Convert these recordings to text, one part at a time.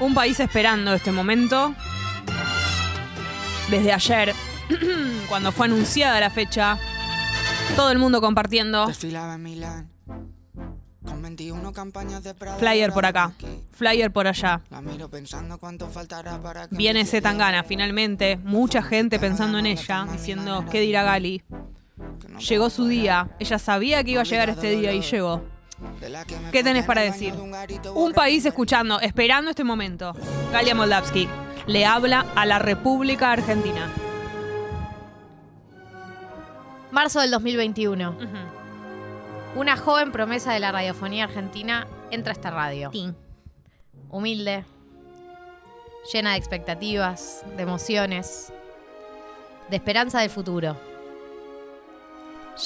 Un país esperando este momento. Desde ayer, cuando fue anunciada la fecha, todo el mundo compartiendo. Desfilaba en Milán. Con 21 campañas de Prada Flyer por acá, flyer por allá. La miro pensando cuánto faltará para que Viene Zetangana finalmente, mucha gente pensando en ella, diciendo, ¿qué dirá Gali? Llegó su día, ella sabía que iba a llegar este día y llegó. De ¿Qué tenés para decir? de un país escuchando, esperando este momento. Galia Moldavsky le habla a la República Argentina. Marzo del 2021. Ujú. Una joven promesa de la radiofonía argentina entra a esta radio. Humilde, llena de expectativas, de emociones, de esperanza del futuro.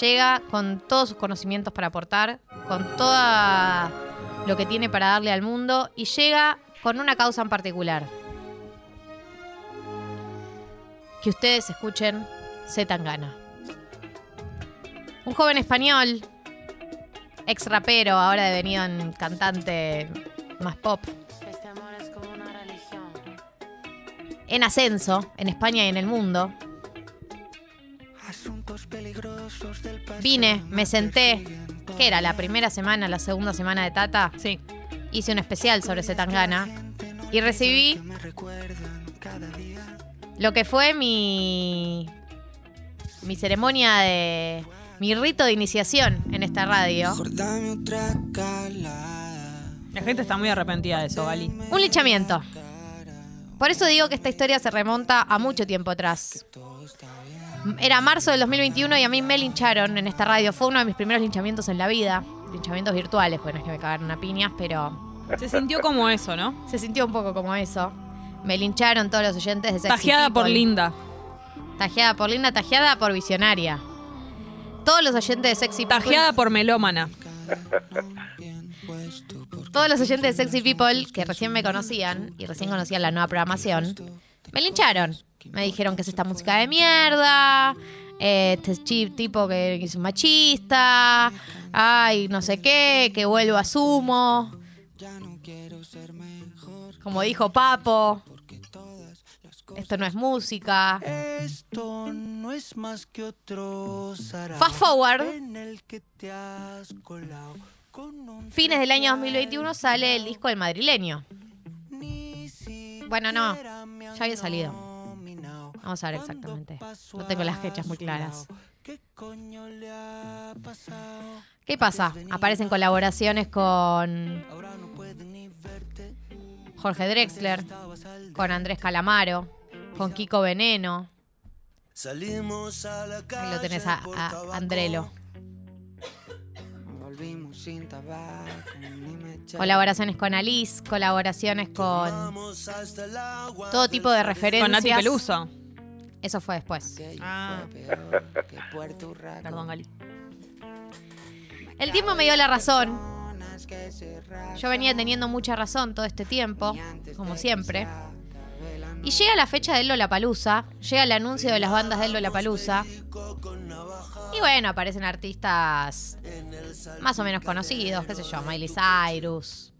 Llega con todos sus conocimientos para aportar, con todo lo que tiene para darle al mundo y llega con una causa en particular. Que ustedes escuchen Z Tangana. Un joven español, ex rapero, ahora devenido en cantante más pop, Este amor es como una religión. en ascenso en España y en el mundo. Vine, me senté, que era la primera semana, la segunda semana de Tata, Sí. hice un especial sobre Zetangana y recibí lo que fue mi mi ceremonia de mi rito de iniciación en esta radio. La gente está muy arrepentida de eso, Gali. Un linchamiento. Por eso digo que esta historia se remonta a mucho tiempo atrás. Era marzo del 2021 y a mí me lincharon en esta radio. Fue uno de mis primeros linchamientos en la vida. Linchamientos virtuales, pues no es que me cagaron a piñas, pero Se sintió como eso, ¿no? se sintió un poco como eso. Me lincharon todos los oyentes de Sexy Tajeada por People. Linda. Tajeada por linda, tajeada por visionaria. Todos los oyentes de Sexy People. Tajeada por melómana. Todos los oyentes de Sexy People que recién me conocían y recién conocían la nueva programación, me lincharon. Me dijeron que es esta música de mierda, eh, este chip tipo que es un machista, ay, no sé qué, que vuelvo a sumo. Como dijo Papo, esto no es música. Esto no es más que otro Fast forward. en el que te has colado con un Fines del año 2021 sale el disco El Madrileño. Bueno, no, ya había salido. Vamos a ver exactamente. No tengo las fechas muy claras. ¿Qué pasa? Aparecen colaboraciones con. Jorge Drexler, con Andrés Calamaro, con Kiko Veneno. Ahí lo tenés a, a. Andrelo. Volvimos sin tabaco, ni me echaron. Colaboraciones con Alice, colaboraciones con todo tipo de referencias. Con Nati Peluso. Eso fue después. Ah. Perdón, Gali. El tiempo me dio la razón. Yo venía teniendo mucha razón todo este tiempo, como de siempre. Y llega la fecha del Lollapalooza, llega el anuncio de las bandas del Lollapalooza. Bueno, aparecen artistas más o menos conocidos, qué sé yo, Miley Cyrus.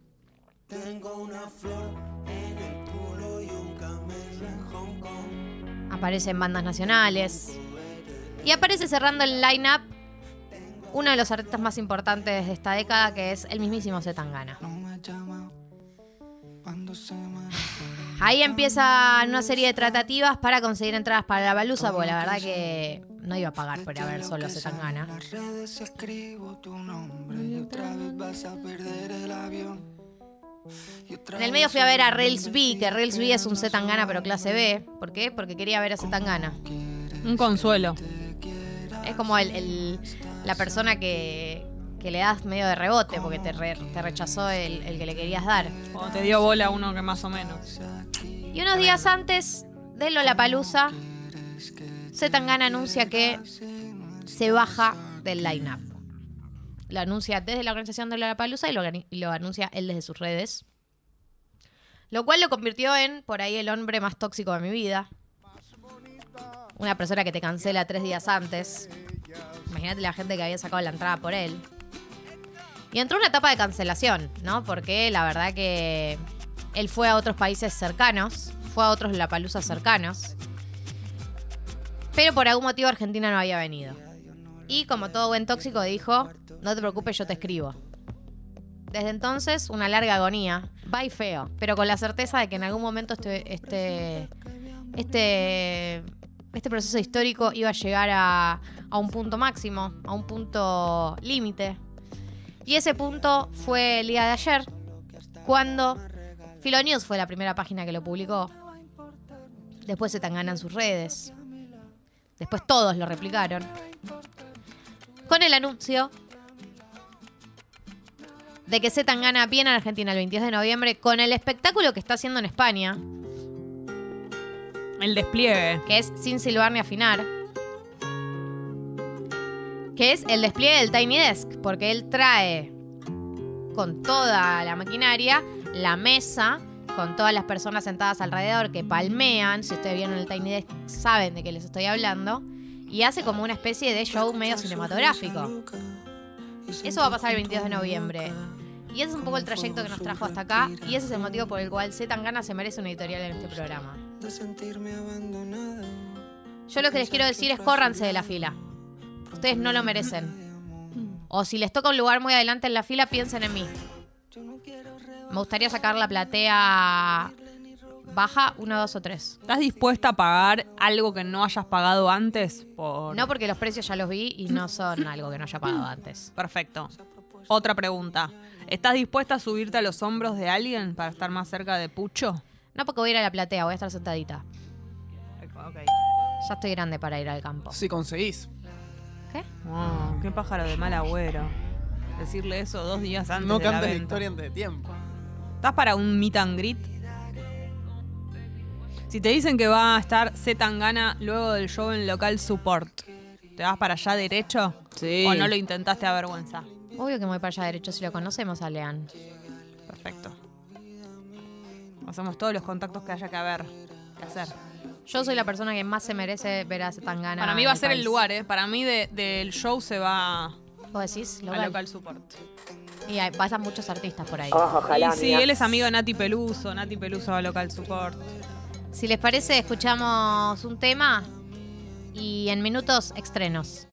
Aparecen bandas nacionales. Y aparece cerrando el line-up uno de los artistas más importantes de esta década, que es el mismísimo Zetangana. Ahí empieza una serie de tratativas para conseguir entradas para la baluza, porque la verdad que no iba a pagar por ver solo a Zetangana. En las redes escribo tu nombre y otra vez vas a perder el avión. Y otra En el medio fui a ver a Rails B, que Rails B es un Zetangana pero clase B. ¿Por qué? Porque quería ver a Zetangana. Un consuelo. Es como el, el- la persona que, que le das medio de rebote porque te, re- te rechazó el, el que le querías dar. Cuando te dio bola uno que más o menos. Y unos días antes de Lollapalooza, Zetangana anuncia que se baja del line-up. Lo anuncia desde la organización de Lollapalooza y lo, y lo anuncia él desde sus redes. Lo cual lo convirtió en, por ahí, el hombre más tóxico de mi vida. Una persona que te cancela tres días antes. Imagínate la gente que había sacado la entrada por él. Y entró una etapa de cancelación, ¿no? Porque la verdad que Él fue a otros países cercanos, fue a otros Lapaluzas cercanos. Pero por algún motivo Argentina no había venido. Y como todo buen tóxico dijo, no te preocupes, yo te escribo. Desde entonces, una larga agonía. Va y feo, pero con la certeza de que en algún momento este, este, este, este proceso histórico iba a llegar a, a un punto máximo, a un punto límite. Y ese punto fue el día de ayer, cuando Filonews fue la primera página que lo publicó. Después se Tangana en sus redes. Después todos lo replicaron. Con el anuncio de que Z Tangana viene a Argentina el 22 de noviembre con el espectáculo que está haciendo en España, El despliegue. que es Sin silbar ni afinar, que es el despliegue del Tiny Desk, porque él trae con toda la maquinaria la mesa, con todas las personas sentadas alrededor que palmean, si ustedes vieron el Tiny Desk saben de qué les estoy hablando, y hace como una especie de show medio cinematográfico. Eso va a pasar el 22 de noviembre. Y ese es un poco el trayecto que nos trajo hasta acá. Y ese es el motivo por el cual Z Tangana se merece una editorial en este programa. Yo lo que les quiero decir es córranse de la fila. Ustedes no lo merecen. O si les toca un lugar muy adelante en la fila, piensen en mí. Me gustaría sacar la platea baja, uno, dos o tres. ¿Estás dispuesta a pagar algo que no hayas pagado antes? Por... No porque los precios ya los vi y no son algo que no haya pagado antes. Perfecto. Otra pregunta. ¿Estás dispuesta a subirte a los hombros de alguien para estar más cerca de Pucho? No porque voy a ir a la platea, voy a estar sentadita. Ya estoy grande para ir al campo. Si conseguís. ¿Qué? Oh, qué pájaro de mal agüero. Decirle eso dos días antes No de la cantes la venta. historia antes de tiempo. ¿Estás para un meet and greet? Si te dicen que va a estar Z Tangana luego del show en local support, ¿te vas para allá derecho? Sí. ¿O no lo intentaste a vergüenza? Obvio que me voy para allá derecho si lo conocemos a Lean. Perfecto. Hacemos todos los contactos que haya que haber, que hacer. Yo soy la persona que más se merece ver a Zetangana. Para mí va a ser el lugar, ¿eh? Para mí de- del show se va ¿Vos decís? a Local. local support. Y hay, pasan muchos artistas por ahí. y sí, él es amigo de Nati Peluso. Nati Peluso va a local support. Si les parece, escuchamos un tema y en minutos estrenos.